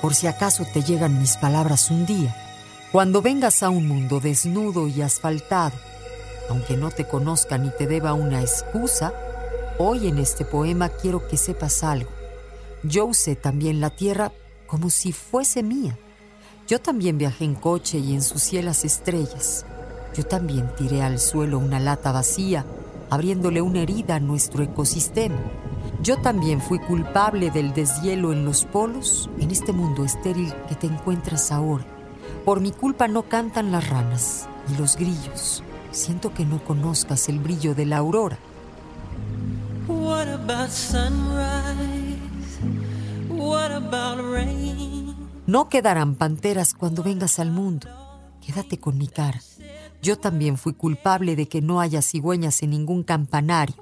por si acaso te llegan mis palabras un día, cuando vengas a un mundo desnudo y asfaltado, aunque no te conozca ni te deba una excusa, hoy en este poema quiero que sepas algo. Yo usé también la tierra como si fuese mía. Yo también viajé en coche y ensucié las estrellas. Yo también tiré al suelo una lata vacía, abriéndole una herida a nuestro ecosistema. Yo también fui culpable del deshielo en los polos, en este mundo estéril que te encuentras ahora. Por mi culpa no cantan las ranas y los grillos. Siento que no conozcas el brillo de la aurora. No quedarán panteras cuando vengas al mundo. Quédate con mi cara. Yo también fui culpable de que no haya cigüeñas en ningún campanario,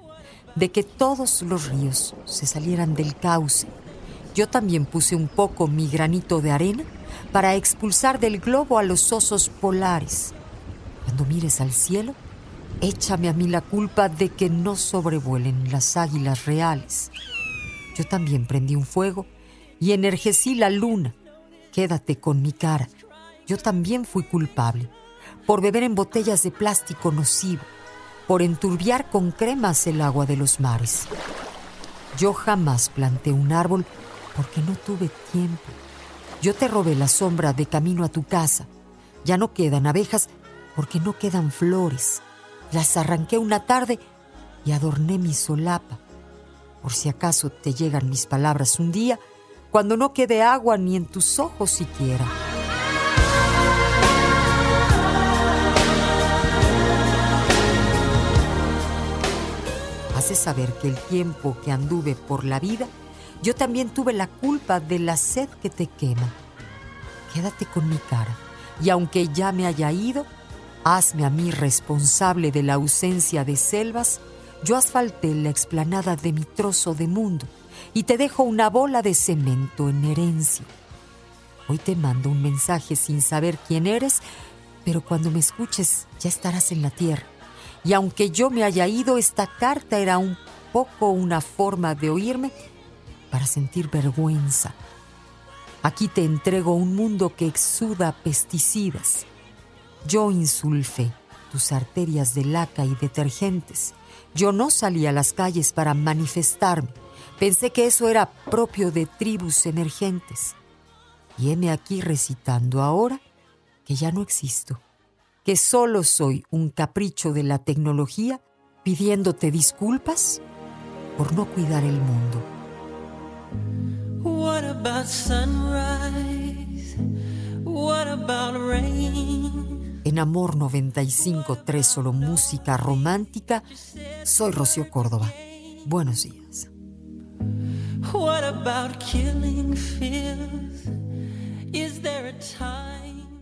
de que todos los ríos se salieran del cauce. Yo también puse un poco mi granito de arena para expulsar del globo a los osos polares. Cuando mires al cielo, échame a mí la culpa de que no sobrevuelen las águilas reales. Yo también prendí un fuego y energecí la luna. Quédate con mi cara. Yo también fui culpable por beber en botellas de plástico nocivo, por enturbiar con cremas el agua de los mares. Yo jamás planté un árbol porque no tuve tiempo. Yo te robé la sombra de camino a tu casa. Ya no quedan abejas porque no quedan flores. Las arranqué una tarde y adorné mi solapa. Por si acaso te llegan mis palabras un día, cuando no quede agua ni en tus ojos siquiera. Saber que el tiempo que anduve por la vida, yo también tuve la culpa de la sed que te quema. Quédate con mi cara, y aunque ya me haya ido, hazme a mí responsable de la ausencia de selvas, yo asfalté la explanada de mi trozo de mundo y te dejo una bola de cemento en herencia. Hoy te mando un mensaje sin saber quién eres, pero cuando me escuches ya estarás en la tierra y aunque yo me haya ido, esta carta era un poco una forma de oírme para sentir vergüenza. Aquí te entrego un mundo que exuda pesticidas. Yo insulfé tus arterias de laca y detergentes. Yo no salí a las calles para manifestarme. Pensé que eso era propio de tribus emergentes. Y heme aquí recitando ahora que ya no existo que solo soy un capricho de la tecnología pidiéndote disculpas por no cuidar el mundo. En Amor 95.3 solo música romántica, soy Rocío Córdoba. Buenos días. What about killing Is there a time